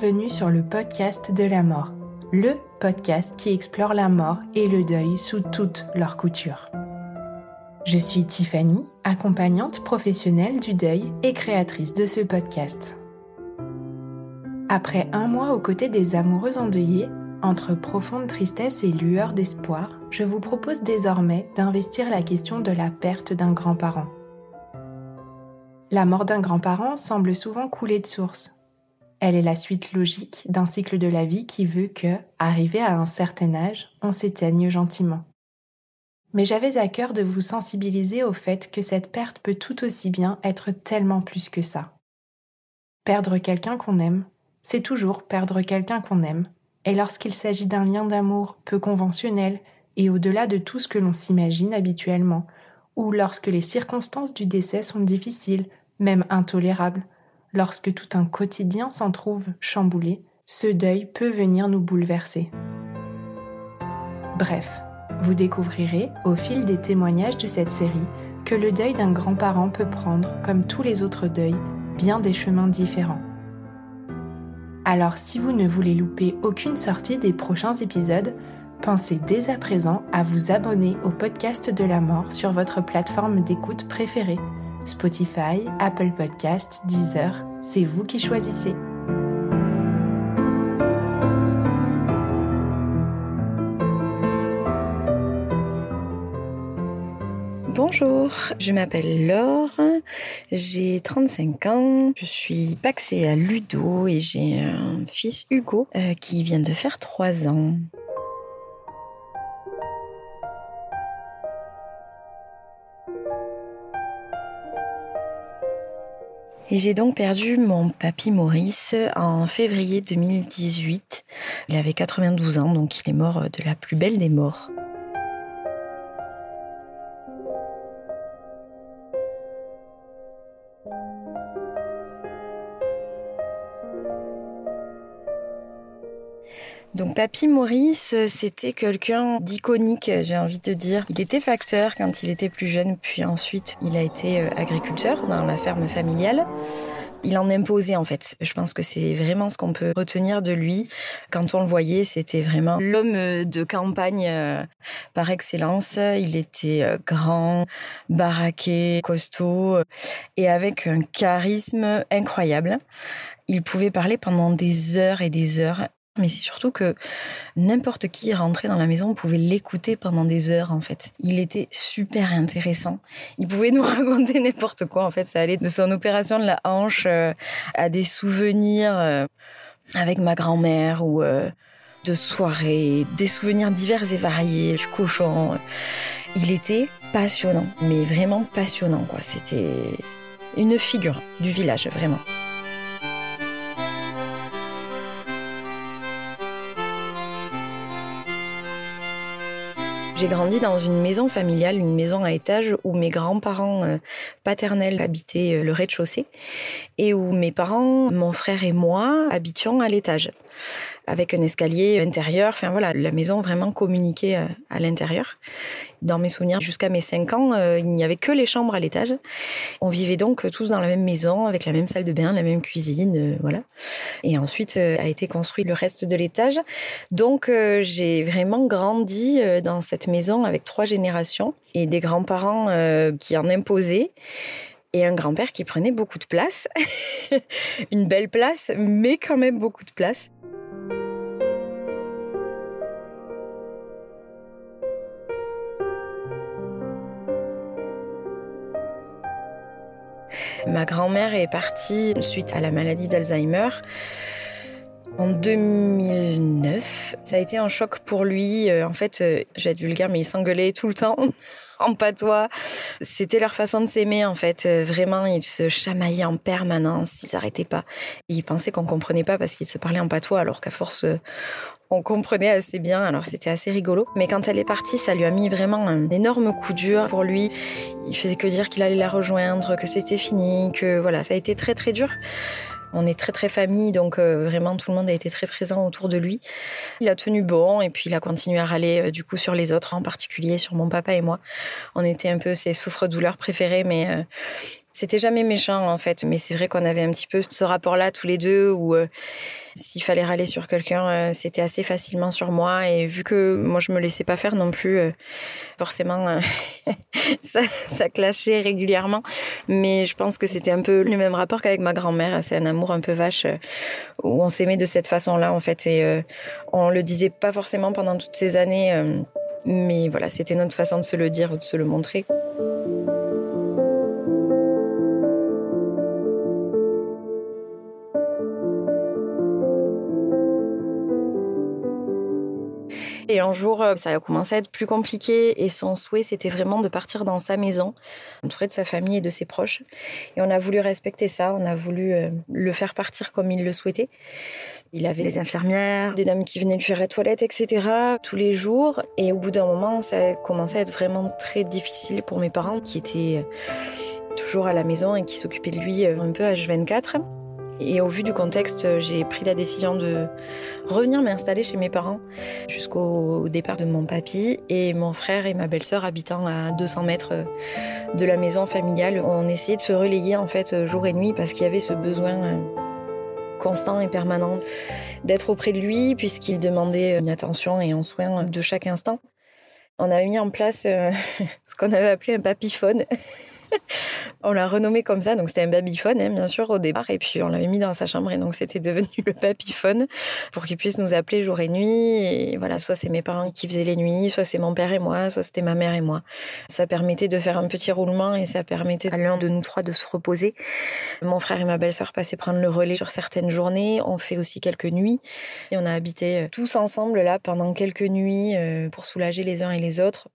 Bienvenue sur le podcast de la mort, le podcast qui explore la mort et le deuil sous toutes leurs coutures. Je suis Tiffany, accompagnante professionnelle du deuil et créatrice de ce podcast. Après un mois aux côtés des amoureux endeuillés, entre profonde tristesse et lueur d'espoir, je vous propose désormais d'investir la question de la perte d'un grand-parent. La mort d'un grand-parent semble souvent couler de source, elle est la suite logique d'un cycle de la vie qui veut que, arrivé à un certain âge, on s'éteigne gentiment. Mais j'avais à cœur de vous sensibiliser au fait que cette perte peut tout aussi bien être tellement plus que ça. Perdre quelqu'un qu'on aime, c'est toujours perdre quelqu'un qu'on aime, et lorsqu'il s'agit d'un lien d'amour peu conventionnel et au-delà de tout ce que l'on s'imagine habituellement, ou lorsque les circonstances du décès sont difficiles, même intolérables, lorsque tout un quotidien s'en trouve chamboulé, ce deuil peut venir nous bouleverser. Bref, vous découvrirez, au fil des témoignages de cette série, que le deuil d'un grand-parent peut prendre, comme tous les autres deuils, bien des chemins différents. Alors si vous ne voulez louper aucune sortie des prochains épisodes, pensez dès à présent à vous abonner au podcast de la mort sur votre plateforme d'écoute préférée Spotify, Apple Podcast, Deezer, c'est vous qui choisissez. Bonjour, je m'appelle Laure, j'ai 35 ans, je suis paxée à Ludo et j'ai un fils Hugo euh, qui vient de faire 3 ans. Et j'ai donc perdu mon papy Maurice en février 2018. Il avait 92 ans, donc il est mort de la plus belle des morts. Donc Papy Maurice, c'était quelqu'un d'iconique, j'ai envie de dire. Il était facteur quand il était plus jeune, puis ensuite il a été euh, agriculteur dans la ferme familiale. Il en imposait en fait. Je pense que c'est vraiment ce qu'on peut retenir de lui. Quand on le voyait, c'était vraiment l'homme de campagne euh, par excellence. Il était euh, grand, baraqué, costaud et avec un charisme incroyable. Il pouvait parler pendant des heures et des heures mais c'est surtout que n'importe qui rentrait dans la maison pouvait l'écouter pendant des heures en fait. Il était super intéressant. Il pouvait nous raconter n'importe quoi en fait. Ça allait de son opération de la hanche euh, à des souvenirs euh, avec ma grand-mère ou euh, de soirées, des souvenirs divers et variés, cochon. Il était passionnant, mais vraiment passionnant quoi. C'était une figure du village vraiment. J'ai grandi dans une maison familiale, une maison à étage où mes grands-parents euh, paternels habitaient euh, le rez-de-chaussée et où mes parents, mon frère et moi habitions à l'étage avec un escalier intérieur. Enfin voilà, la maison vraiment communiquait euh, à l'intérieur. Dans mes souvenirs, jusqu'à mes 5 ans, euh, il n'y avait que les chambres à l'étage. On vivait donc tous dans la même maison, avec la même salle de bain, la même cuisine, euh, voilà. Et ensuite a été construit le reste de l'étage. Donc j'ai vraiment grandi dans cette maison avec trois générations et des grands-parents qui en imposaient et un grand-père qui prenait beaucoup de place. Une belle place, mais quand même beaucoup de place. Ma grand-mère est partie suite à la maladie d'Alzheimer. En 2009, ça a été un choc pour lui. Euh, en fait, euh, je vais mais il s'engueulait tout le temps en patois. C'était leur façon de s'aimer, en fait. Euh, vraiment, ils se chamaillaient en permanence. Ils n'arrêtaient pas. Ils pensaient qu'on comprenait pas parce qu'ils se parlaient en patois, alors qu'à force, on comprenait assez bien. Alors c'était assez rigolo. Mais quand elle est partie, ça lui a mis vraiment un énorme coup dur pour lui. Il faisait que dire qu'il allait la rejoindre, que c'était fini, que voilà, ça a été très très dur. On est très très famille, donc euh, vraiment tout le monde a été très présent autour de lui. Il a tenu bon et puis il a continué à râler euh, du coup sur les autres, en particulier sur mon papa et moi. On était un peu ses souffres-douleurs préférés, mais euh, c'était jamais méchant en fait. Mais c'est vrai qu'on avait un petit peu ce rapport-là tous les deux où s'il fallait râler sur quelqu'un, c'était assez facilement sur moi. Et vu que moi je me laissais pas faire non plus, forcément ça, ça régulièrement. Mais je pense que c'était un peu le même rapport qu'avec ma grand-mère. C'est un amour un peu vache où on s'aimait de cette façon-là en fait. Et on le disait pas forcément pendant toutes ces années. mais voilà, c'était notre façon de se le dire ou de se le montrer. Et un jour, euh, ça a commencé à être plus compliqué et son souhait, c'était vraiment de partir dans sa maison, entouré de sa famille et de ses proches. Et on a voulu respecter ça, on a voulu euh, le faire partir comme il le souhaitait. Il avait les infirmières, des dames qui venaient lui faire la toilette, etc. tous les jours. Et au bout d'un moment, ça a commencé à être vraiment très difficile pour mes parents qui étaient euh, toujours à la maison et qui s'occupaient de lui un peu H24. Et au vu du contexte, j'ai pris la décision de revenir m'installer chez mes parents jusqu'au départ de mon papy et mon frère et ma belle-sœur habitant à 200 mètres de la maison familiale. On essayait de se relayer en fait jour et nuit parce qu'il y avait ce besoin euh, constant et permanent d'être auprès de lui puisqu'il demandait une attention et un soin de chaque instant. On a mis en place euh, ce qu'on avait appelé un papyphone. on l'a renommé comme ça, donc c'était un babyphone, hein, bien sûr, au départ, et puis on l'avait mis dans sa chambre, et donc c'était devenu le babyphone pour qu'il puisse nous appeler jour et nuit. Et voilà, soit c'est mes parents qui faisaient les nuits, soit c'est mon père et moi, soit c'était ma mère et moi. Ça permettait de faire un petit roulement et ça permettait à l'un de nous trois de se reposer. Mon frère et ma belle-sœur passaient prendre le relais sur certaines journées. On fait aussi quelques nuits et on a habité euh, tous ensemble là pendant quelques nuits euh, pour soulager les uns et les autres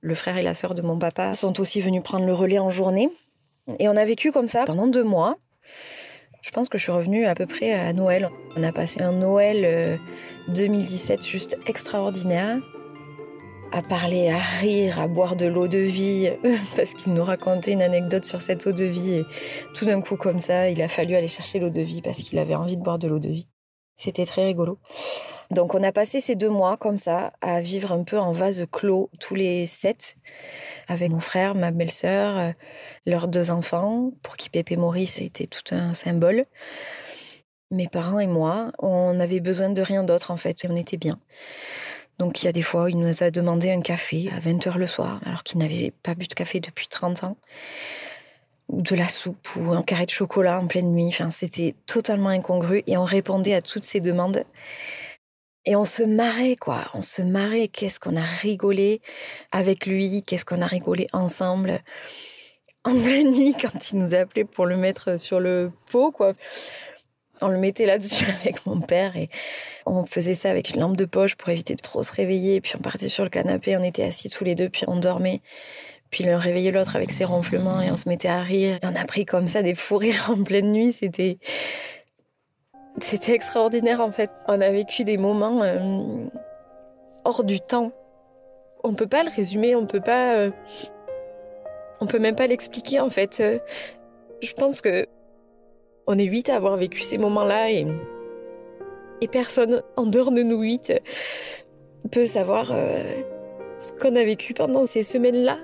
le frère et la sœur de mon papa sont aussi venus prendre le relais en journée. Et on a vécu comme ça pendant deux mois. Je pense que je suis revenue à peu près à Noël. On a passé un Noël 2017 euh, juste extraordinaire. À parler, à rire, à boire de l'eau de vie, parce qu'il nous racontait une anecdote sur cette eau de vie. Et tout d'un coup, comme ça, il a fallu aller chercher l'eau de vie parce qu'il avait envie de boire de l'eau de vie. C'était très rigolo. Donc on a passé ces deux mois comme ça à vivre un peu en vase clos tous les sept avec mon frère, ma belle-sœur, euh, leurs deux enfants pour qui Pépé Maurice était tout un symbole. Mes parents et moi, on avait besoin de rien d'autre en fait, on était bien. Donc il y a des fois, il nous a demandé un café à 20h le soir alors qu'il n'avait pas bu de café depuis 30 ans ou de la soupe ou un carré de chocolat en pleine nuit. Enfin, c'était totalement incongru et on répondait à toutes ces demandes. Et on se marrait, quoi. On se marrait. Qu'est-ce qu'on a rigolé avec lui? Qu'est-ce qu'on a rigolé ensemble? En pleine nuit, quand il nous appelait pour le mettre sur le pot, quoi. On le mettait là-dessus avec mon père et on faisait ça avec une lampe de poche pour éviter de trop se réveiller. Puis on partait sur le canapé, on était assis tous les deux, puis on dormait. Puis l'un réveillait l'autre avec ses ronflements et on se mettait à rire. Et on a pris comme ça des fous rires en pleine nuit. C'était c'était extraordinaire en fait. On a vécu des moments euh, hors du temps. On peut pas le résumer, on peut pas. Euh, on peut même pas l'expliquer en fait. Euh, je pense que on est huit à avoir vécu ces moments-là et, et personne en dehors de nous huit peut savoir ce qu'on a vécu pendant ces semaines-là.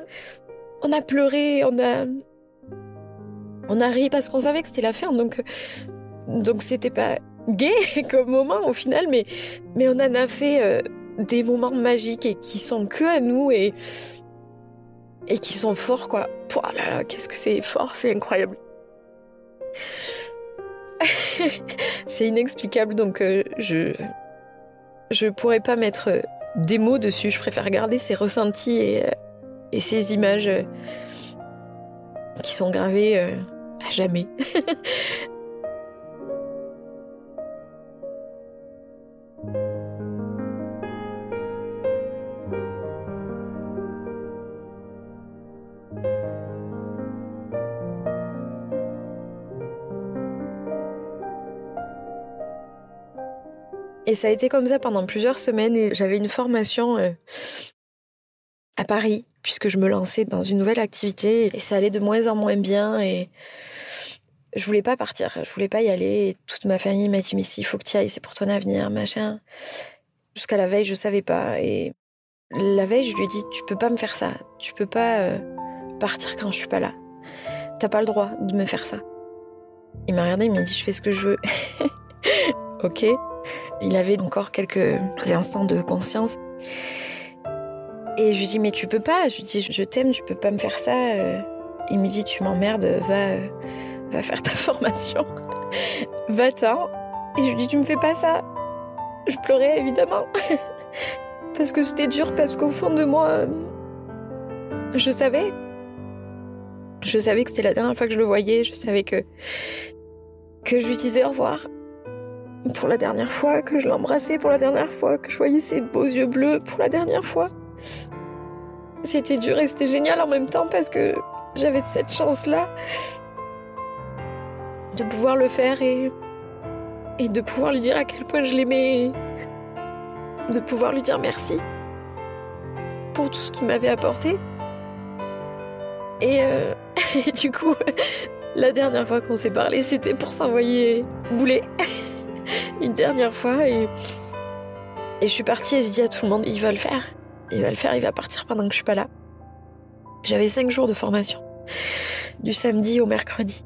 On a pleuré, on a. On a ri parce qu'on savait que c'était la fin, donc donc c'était pas gay comme moment au final, mais, mais on en a fait euh, des moments magiques et qui sont que à nous et, et qui sont forts quoi. Oh là qu'est-ce que c'est fort, c'est incroyable. c'est inexplicable, donc euh, je je pourrais pas mettre des mots dessus. Je préfère garder ces ressentis et, euh, et ces images euh, qui sont gravées à jamais. Et ça a été comme ça pendant plusieurs semaines et j'avais une formation euh, à Paris puisque je me lançais dans une nouvelle activité et ça allait de moins en moins bien et je voulais pas partir, je voulais pas y aller. Toute ma famille m'a dit mais si, il faut que tu ailles, c'est pour ton avenir, machin. Jusqu'à la veille, je savais pas et la veille, je lui ai dit tu peux pas me faire ça, tu peux pas euh, partir quand je suis pas là. T'as pas le droit de me faire ça. Il m'a regardé, il m'a dit je fais ce que je veux. ok. Il avait encore quelques instants de conscience. Et je lui dis mais tu peux pas. Je lui dis je t'aime, tu peux pas me faire ça. Il me dit tu m'emmerdes, va, va faire ta formation, va-t'en. Et je lui dis tu me fais pas ça. Je pleurais évidemment parce que c'était dur parce qu'au fond de moi, je savais. Je savais que c'était la dernière fois que je le voyais. Je savais que que je lui disais au revoir pour la dernière fois, que je l'embrassais pour la dernière fois, que je voyais ses beaux yeux bleus pour la dernière fois. C'était dur et c'était génial en même temps parce que j'avais cette chance-là de pouvoir le faire et, de pouvoir lui dire à quel point je l'aimais, de pouvoir lui dire merci pour tout ce qu'il m'avait apporté. Et, euh, du coup, la dernière fois qu'on s'est parlé, c'était pour s'envoyer bouler une dernière fois et, et je suis partie et je dis à tout le monde, il va le faire. Il va le faire, il va partir pendant que je suis pas là. J'avais cinq jours de formation, du samedi au mercredi.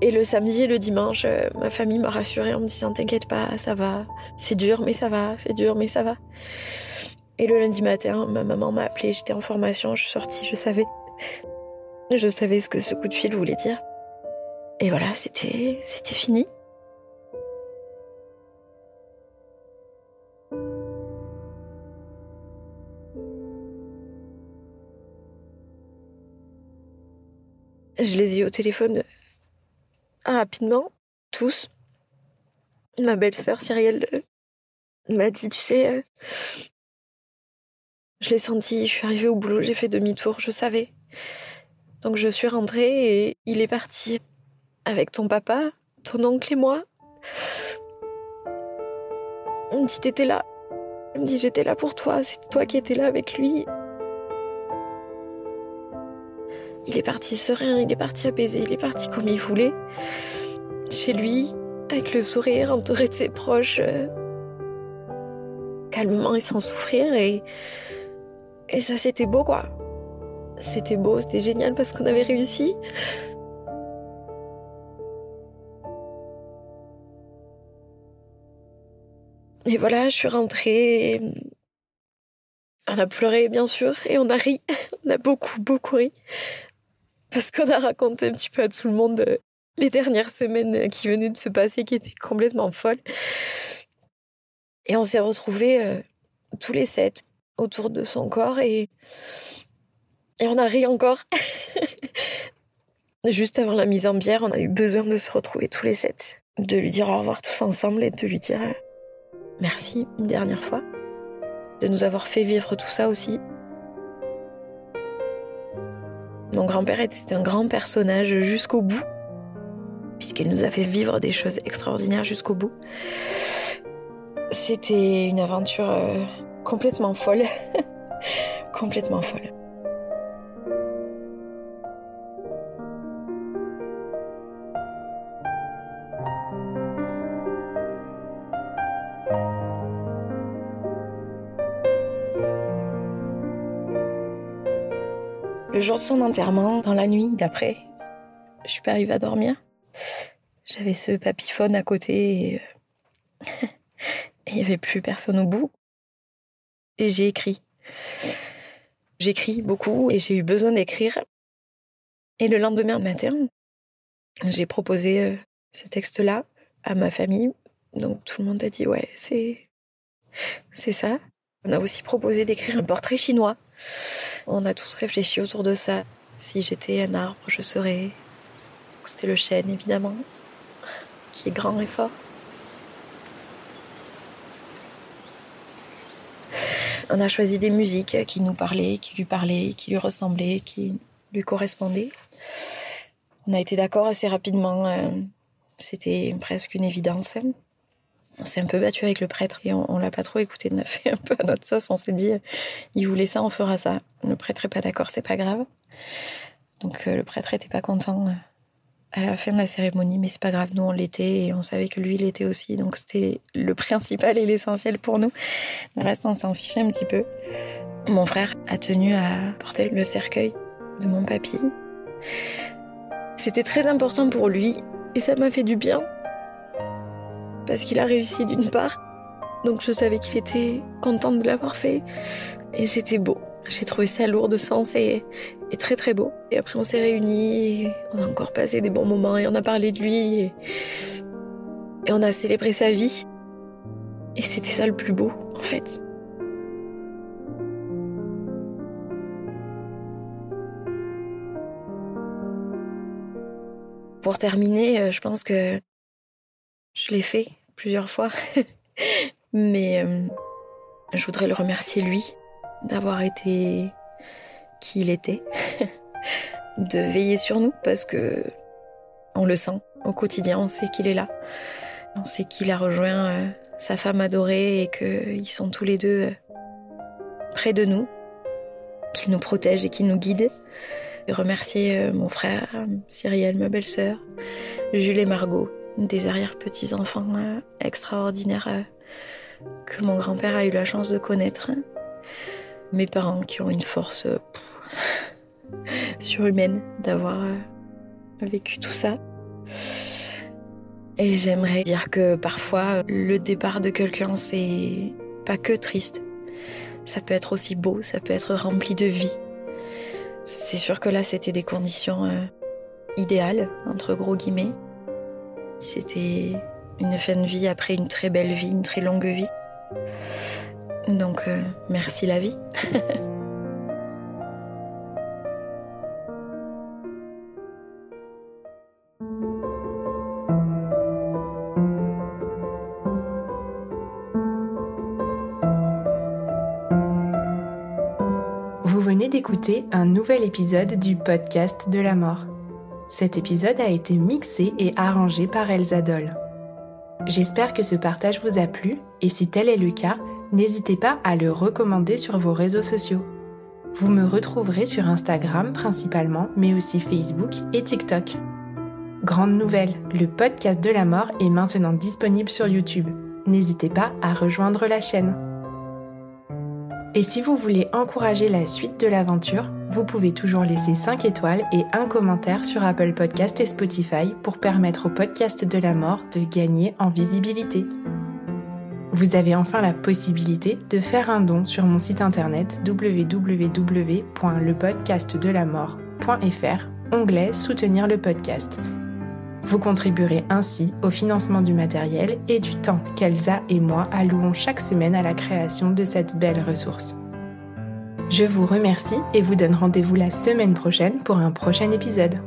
Et le samedi et le dimanche, euh, ma famille m'a rassurée en me disant T'inquiète pas, ça va. C'est dur, mais ça va. C'est dur, mais ça va. Et le lundi matin, ma maman m'a appelée. J'étais en formation, je suis sortie, je savais. Je savais ce que ce coup de fil voulait dire. Et voilà, c'était, c'était fini. Je les ai au téléphone euh, rapidement, tous. Ma belle-sœur Cyrielle euh, m'a dit, tu sais, euh, je l'ai senti, je suis arrivée au boulot, j'ai fait demi-tour, je savais. Donc je suis rentrée et il est parti avec ton papa, ton oncle et moi. Il me dit, t'étais là. Il me dit, j'étais là pour toi, c'est toi qui étais là avec lui. Il est parti serein, il est parti apaisé, il est parti comme il voulait. Chez lui, avec le sourire, entouré de ses proches, euh, calmement et sans souffrir. Et, et ça, c'était beau, quoi. C'était beau, c'était génial parce qu'on avait réussi. Et voilà, je suis rentrée. Et on a pleuré, bien sûr, et on a ri. On a beaucoup, beaucoup ri parce qu'on a raconté un petit peu à tout le monde euh, les dernières semaines qui venaient de se passer, qui étaient complètement folles. Et on s'est retrouvés euh, tous les sept autour de son corps et, et on a ri encore. Juste avant la mise en bière, on a eu besoin de se retrouver tous les sept, de lui dire au revoir tous ensemble et de lui dire euh, merci une dernière fois, de nous avoir fait vivre tout ça aussi. Mon grand-père était un grand personnage jusqu'au bout, puisqu'il nous a fait vivre des choses extraordinaires jusqu'au bout. C'était une aventure euh, complètement folle. complètement folle. Jour de son enterrement, dans la nuit d'après, je suis pas arrivée à dormir. J'avais ce papyphone à côté et euh, il n'y avait plus personne au bout. Et j'ai écrit. J'écris beaucoup et j'ai eu besoin d'écrire. Et le lendemain matin, j'ai proposé euh, ce texte-là à ma famille. Donc tout le monde a dit ouais, c'est c'est ça. On a aussi proposé d'écrire un portrait chinois. On a tous réfléchi autour de ça. Si j'étais un arbre, je serais. C'était le chêne, évidemment, qui est grand et fort. On a choisi des musiques qui nous parlaient, qui lui parlaient, qui lui ressemblaient, qui lui correspondaient. On a été d'accord assez rapidement. Euh, c'était presque une évidence. On s'est un peu battu avec le prêtre et on, l'a pas trop écouté. On a fait un peu à notre sauce. On s'est dit, il voulait ça, on fera ça. Le prêtre est pas d'accord, c'est pas grave. Donc euh, le prêtre était pas content euh, à la fin de la cérémonie, mais c'est pas grave. Nous on l'était et on savait que lui il était aussi. Donc c'était le principal et l'essentiel pour nous. Le reste on s'en fichait un petit peu. Mon frère a tenu à porter le cercueil de mon papy. C'était très important pour lui et ça m'a fait du bien parce qu'il a réussi d'une part. Donc je savais qu'il était content de l'avoir fait. Et c'était beau. J'ai trouvé ça lourd de sens et, très très beau. Et après on s'est réunis, on a encore passé des bons moments et on a parlé de lui. Et, et on a célébré sa vie. Et c'était ça le plus beau en fait. Pour terminer, euh, je pense que je l'ai fait plusieurs fois. Mais euh, je voudrais le remercier lui d'avoir été qui il était, de veiller sur nous parce que on le sent au quotidien, on sait qu'il est là. On sait qu'il a rejoint euh, sa femme adorée et qu'ils sont tous les deux euh, près de nous, qu'il nous protège et qu'il nous guide. Et remercier mon frère, Cyrielle, ma belle-sœur, Jules et Margot, des arrière-petits-enfants euh, extraordinaires euh, que mon grand-père a eu la chance de connaître. Mes parents qui ont une force euh, surhumaine d'avoir vécu tout ça. Et j'aimerais dire que parfois, le départ de quelqu'un, c'est pas que triste. Ça peut être aussi beau, ça peut être rempli de vie. C'est sûr que là, c'était des conditions idéales, entre gros guillemets. C'était une fin de vie après une très belle vie, une très longue vie. Donc, euh, merci la vie. Vous venez d'écouter un nouvel épisode du podcast de la mort. Cet épisode a été mixé et arrangé par Elsa Doll. J'espère que ce partage vous a plu et si tel est le cas, n'hésitez pas à le recommander sur vos réseaux sociaux. Vous me retrouverez sur Instagram principalement, mais aussi Facebook et TikTok. Grande nouvelle, le podcast de la mort est maintenant disponible sur YouTube. N'hésitez pas à rejoindre la chaîne. Et si vous voulez encourager la suite de l'aventure, vous pouvez toujours laisser 5 étoiles et un commentaire sur Apple Podcast et Spotify pour permettre au podcast de la mort de gagner en visibilité. Vous avez enfin la possibilité de faire un don sur mon site internet www.lepodcastdelamort.fr, onglet Soutenir le podcast. Vous contribuerez ainsi au financement du matériel et du temps qu'Elsa et moi allouons chaque semaine à la création de cette belle ressource. Je vous remercie et vous donne rendez-vous la semaine prochaine pour un prochain épisode.